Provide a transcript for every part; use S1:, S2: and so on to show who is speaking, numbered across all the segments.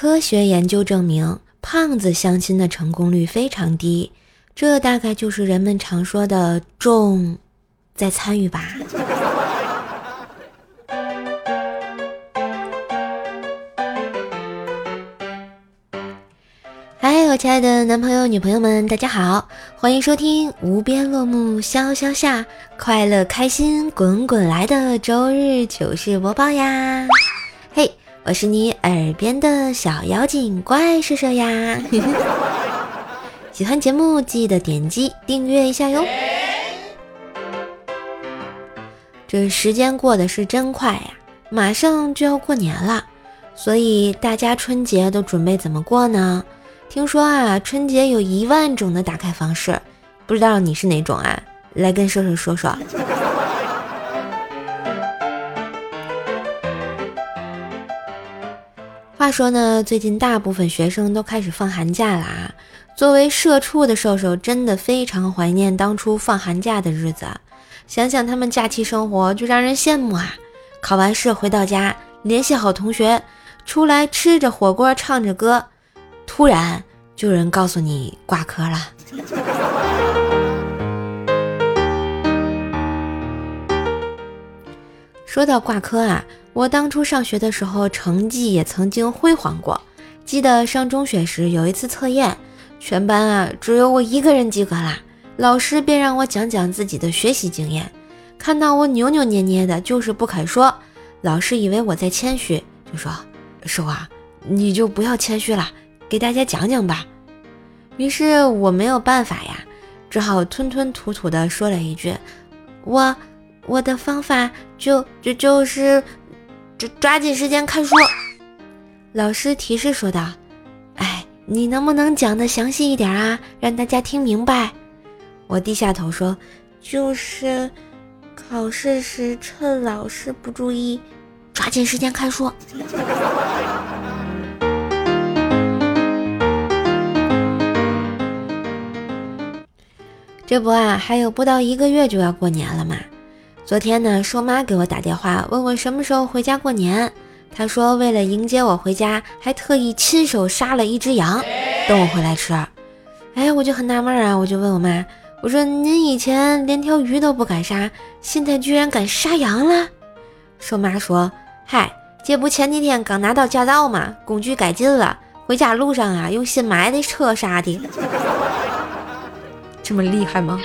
S1: 科学研究证明，胖子相亲的成功率非常低，这大概就是人们常说的“重在参与”吧。嗨，我亲爱的男朋友、女朋友们，大家好，欢迎收听无边落木萧萧下，快乐开心滚滚来的周日糗事播报呀！我是你耳边的小妖精怪兽兽呀！喜欢节目记得点击订阅一下哟。这时间过得是真快呀，马上就要过年了，所以大家春节都准备怎么过呢？听说啊，春节有一万种的打开方式，不知道你是哪种啊？来跟兽兽说说。话说呢，最近大部分学生都开始放寒假了啊。作为社畜的瘦瘦，真的非常怀念当初放寒假的日子。想想他们假期生活，就让人羡慕啊。考完试回到家，联系好同学，出来吃着火锅，唱着歌，突然就有人告诉你挂科了。说到挂科啊。我当初上学的时候，成绩也曾经辉煌过。记得上中学时，有一次测验，全班啊只有我一个人及格啦。老师便让我讲讲自己的学习经验。看到我扭扭捏捏的，就是不肯说，老师以为我在谦虚，就说：“瘦啊，你就不要谦虚了，给大家讲讲吧。”于是我没有办法呀，只好吞吞吐吐的说了一句：“我我的方法就就就是。”抓紧时间看书。老师提示说道：“哎，你能不能讲的详细一点啊，让大家听明白？”我低下头说：“就是考试时趁老师不注意，抓紧时间看书。”这不啊，还有不到一个月就要过年了嘛。昨天呢，瘦妈给我打电话，问我什么时候回家过年。她说为了迎接我回家，还特意亲手杀了一只羊，等我回来吃。哎，我就很纳闷啊，我就问我妈，我说您以前连条鱼都不敢杀，现在居然敢杀羊了？瘦妈说，嗨，这不前几天刚拿到驾照嘛，工具改进了，回家路上啊，用新买的车杀的。这么厉害吗？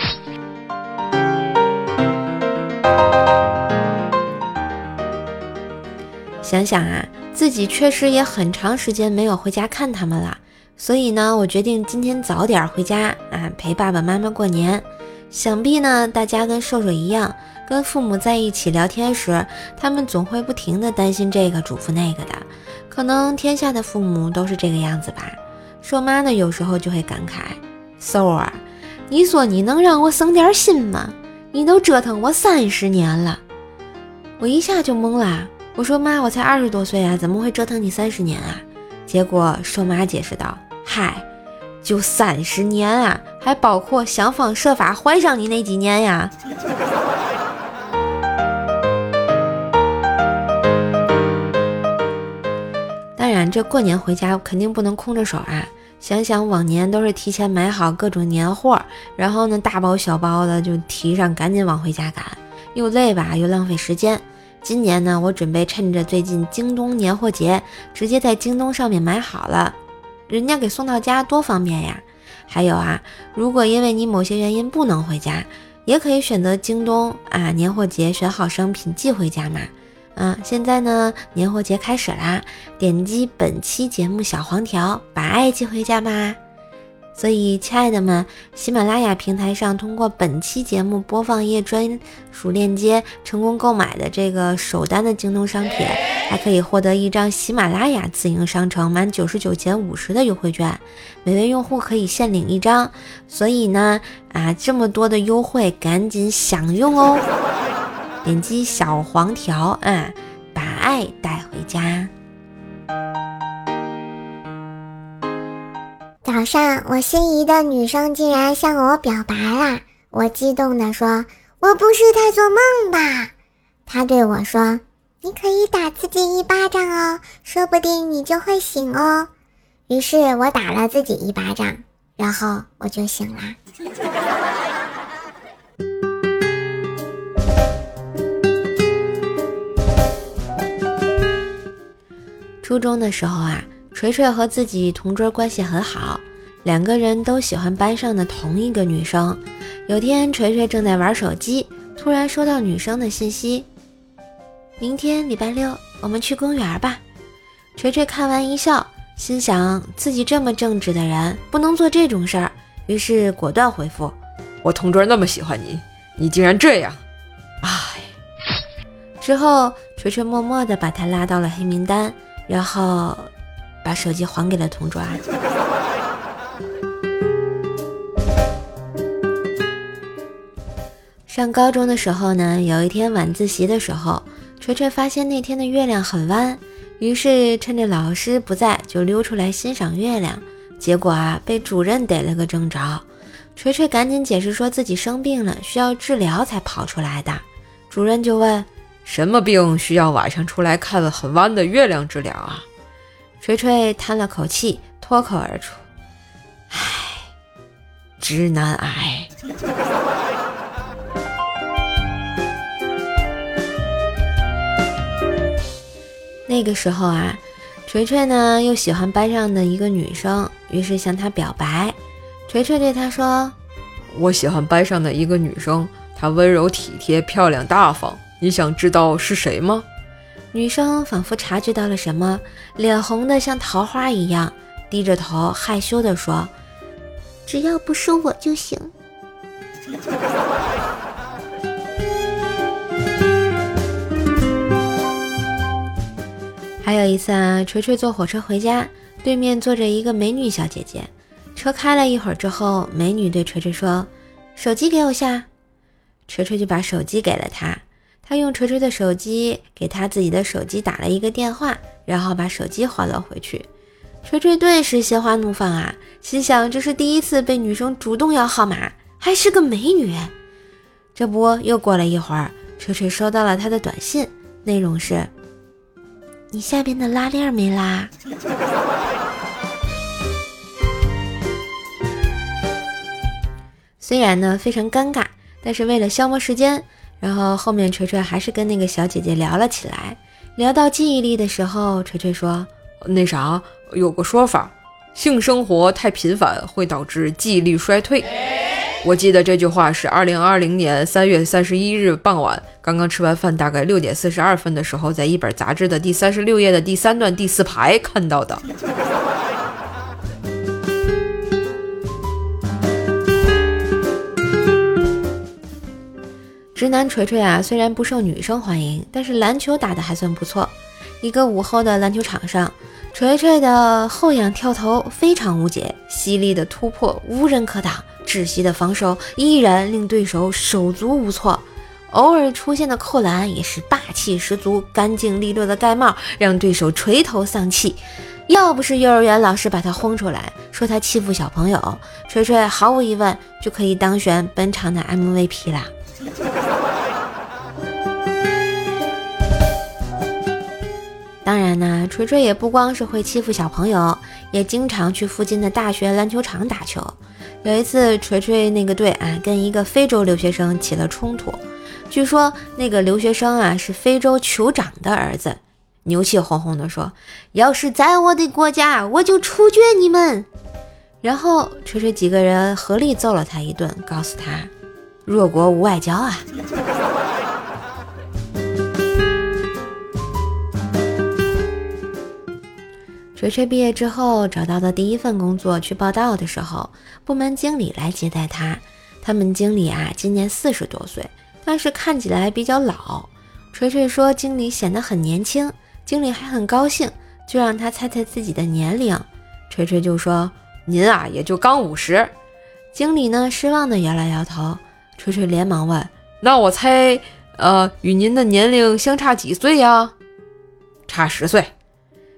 S1: 想想啊，自己确实也很长时间没有回家看他们了，所以呢，我决定今天早点回家啊，陪爸爸妈妈过年。想必呢，大家跟瘦瘦一样，跟父母在一起聊天时，他们总会不停的担心这个，嘱咐那个的。可能天下的父母都是这个样子吧。瘦妈呢，有时候就会感慨：瘦啊，你说你能让我省点心吗？你都折腾我三十年了。我一下就懵了。我说妈，我才二十多岁啊，怎么会折腾你三十年啊？结果瘦妈解释道：“嗨，就三十年啊，还包括想方设法怀上你那几年呀。”当然，这过年回家肯定不能空着手啊！想想往年都是提前买好各种年货，然后呢大包小包的就提上，赶紧往回家赶，又累吧，又浪费时间。今年呢，我准备趁着最近京东年货节，直接在京东上面买好了，人家给送到家多方便呀。还有啊，如果因为你某些原因不能回家，也可以选择京东啊年货节选好商品寄回家嘛。啊，现在呢年货节开始啦，点击本期节目小黄条，把爱寄回家吧。所以，亲爱的们，喜马拉雅平台上通过本期节目播放页专属链接成功购买的这个首单的京东商品，还可以获得一张喜马拉雅自营商城满九十九减五十的优惠券，每位用户可以限领一张。所以呢，啊，这么多的优惠，赶紧享用哦！点击小黄条，啊，把爱带回家。
S2: 早上，我心仪的女生竟然向我表白了，我激动地说：“我不是在做梦吧？”她对我说：“你可以打自己一巴掌哦，说不定你就会醒哦。”于是我打了自己一巴掌，然后我就醒了。
S1: 初中的时候啊，锤锤和自己同桌关系很好，两个人都喜欢班上的同一个女生。有天，锤锤正在玩手机，突然收到女生的信息：“明天礼拜六，我们去公园吧。”锤锤看完一笑。心想自己这么正直的人不能做这种事儿，于是果断回复：“
S3: 我同桌那么喜欢你，你竟然这样！”唉。
S1: 之后，锤锤默默地把他拉到了黑名单，然后把手机还给了同桌。上高中的时候呢，有一天晚自习的时候，锤锤发现那天的月亮很弯。于是趁着老师不在，就溜出来欣赏月亮。结果啊，被主任逮了个正着。锤锤赶紧解释说自己生病了，需要治疗才跑出来的。主任就问：“
S3: 什么病需要晚上出来看很弯的月亮治疗啊？”
S1: 锤锤叹了口气，脱口而出：“唉，直男癌。”那个时候啊，锤锤呢又喜欢班上的一个女生，于是向她表白。锤锤对她说：“
S3: 我喜欢班上的一个女生，她温柔体贴、漂亮大方。你想知道是谁吗？”
S1: 女生仿佛察觉到了什么，脸红的像桃花一样，低着头害羞地说：“
S2: 只要不是我就行。”
S1: 还有一次啊，锤锤坐火车回家，对面坐着一个美女小姐姐。车开了一会儿之后，美女对锤锤说：“手机给我下。”锤锤就把手机给了她。他用锤锤的手机给他自己的手机打了一个电话，然后把手机还了回去。锤锤顿时心花怒放啊，心想这是第一次被女生主动要号码，还是个美女。这不，又过了一会儿，锤锤收到了她的短信，内容是。你下边的拉链没拉？虽然呢非常尴尬，但是为了消磨时间，然后后面锤锤还是跟那个小姐姐聊了起来。聊到记忆力的时候，锤锤说：“
S3: 那啥，有个说法，性生活太频繁会导致记忆力衰退。”我记得这句话是二零二零年三月三十一日傍晚，刚刚吃完饭，大概六点四十二分的时候，在一本杂志的第三十六页的第三段第四排看到的。
S1: 直男锤锤啊，虽然不受女生欢迎，但是篮球打得还算不错。一个午后的篮球场上，锤锤的后仰跳投非常无解，犀利的突破无人可挡。窒息的防守依然令对手手足无措，偶尔出现的扣篮也是霸气十足，干净利落的盖帽让对手垂头丧气。要不是幼儿园老师把他轰出来，说他欺负小朋友，锤锤毫无疑问就可以当选本场的 MVP 啦。当然呢，锤锤也不光是会欺负小朋友，也经常去附近的大学篮球场打球。有一次，锤锤那个队啊，跟一个非洲留学生起了冲突。据说那个留学生啊是非洲酋长的儿子，牛气哄哄地说：“要是在我的国家，我就处决你们。”然后锤锤几个人合力揍了他一顿，告诉他：“弱国无外交啊。”锤锤毕业之后找到的第一份工作，去报道的时候，部门经理来接待他。他们经理啊，今年四十多岁，但是看起来比较老。锤锤说，经理显得很年轻，经理还很高兴，就让他猜猜自己的年龄。锤锤就说：“
S3: 您啊，也就刚五十。”
S1: 经理呢，失望的摇了摇头。锤锤连忙问：“
S3: 那我猜，呃，与您的年龄相差几岁呀？”
S1: 差十岁。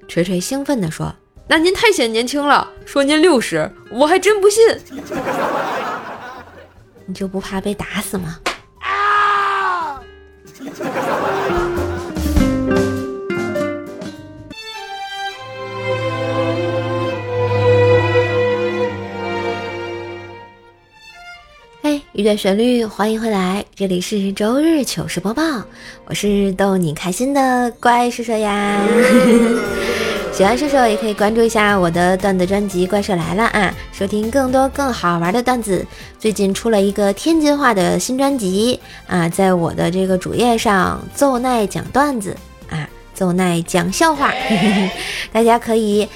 S1: 锤锤兴奋地说：“
S3: 那您太显年轻了，说您六十，我还真不信。
S1: 你就不怕被打死吗？”啊！嘿，一段旋律，欢迎回来，这里是周日糗事播报，我是逗你开心的乖叔叔呀。喜欢射手也可以关注一下我的段子专辑《怪兽来了》啊，收听更多更好玩的段子。最近出了一个天津话的新专辑啊，在我的这个主页上，奏奈讲段子啊，奏奈讲笑话，大家可以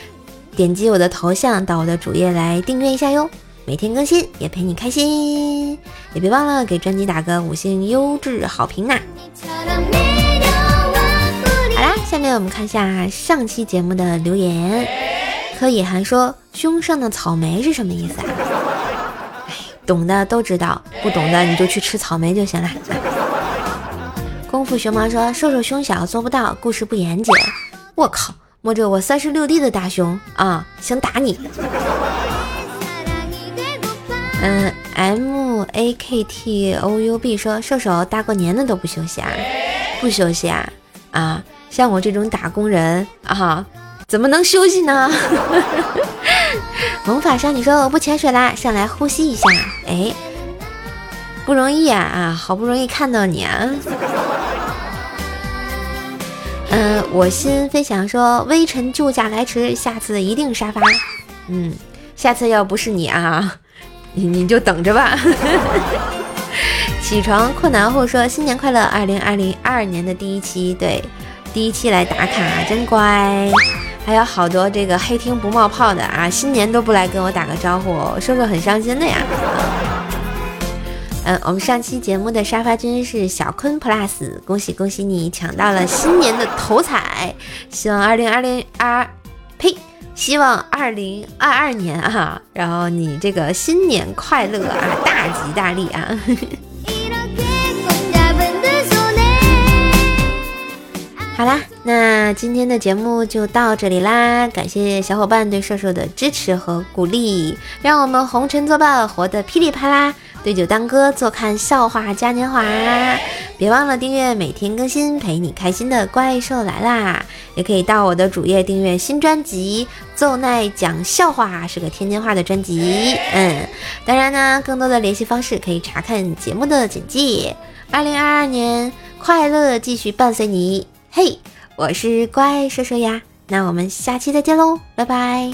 S1: 点击我的头像到我的主页来订阅一下哟。每天更新，也陪你开心，也别忘了给专辑打个五星优质好评呐！下面我们看一下上期节目的留言。柯野涵说：“胸上的草莓是什么意思啊？”哎，懂的都知道，不懂的你就去吃草莓就行了。功夫熊猫说：“瘦瘦胸小做不到，故事不严谨。”我靠，摸着我三十六 D 的大胸啊，想打你！嗯，M A K T O U B 说瘦瘦大过年的都不休息啊，不休息啊啊！像我这种打工人啊，怎么能休息呢？萌法少女说我不潜水啦，上来呼吸一下。哎，不容易啊啊，好不容易看到你啊。嗯，我心飞翔说微臣救驾来迟，下次一定沙发。嗯，下次要不是你啊。你你就等着吧。起床困难户说新年快乐，二零二零二年的第一期，对，第一期来打卡，真乖。还有好多这个黑听不冒泡的啊，新年都不来跟我打个招呼，说说很伤心的呀。嗯，我们上期节目的沙发君是小坤 plus，恭喜恭喜你抢到了新年的头彩，希望二零二零二，呸。希望二零二二年啊，然后你这个新年快乐啊，大吉大利啊！好啦，那今天的节目就到这里啦，感谢小伙伴对瘦瘦的支持和鼓励，让我们红尘作伴，活得噼里啪啦。对酒当歌，坐看笑话嘉年华。别忘了订阅，每天更新，陪你开心的怪兽来啦！也可以到我的主页订阅新专辑《奏奈讲笑话》，是个天津话的专辑。嗯，当然呢，更多的联系方式可以查看节目的简介。二零二二年快乐继续伴随你，嘿，我是怪兽兽呀，那我们下期再见喽，拜拜。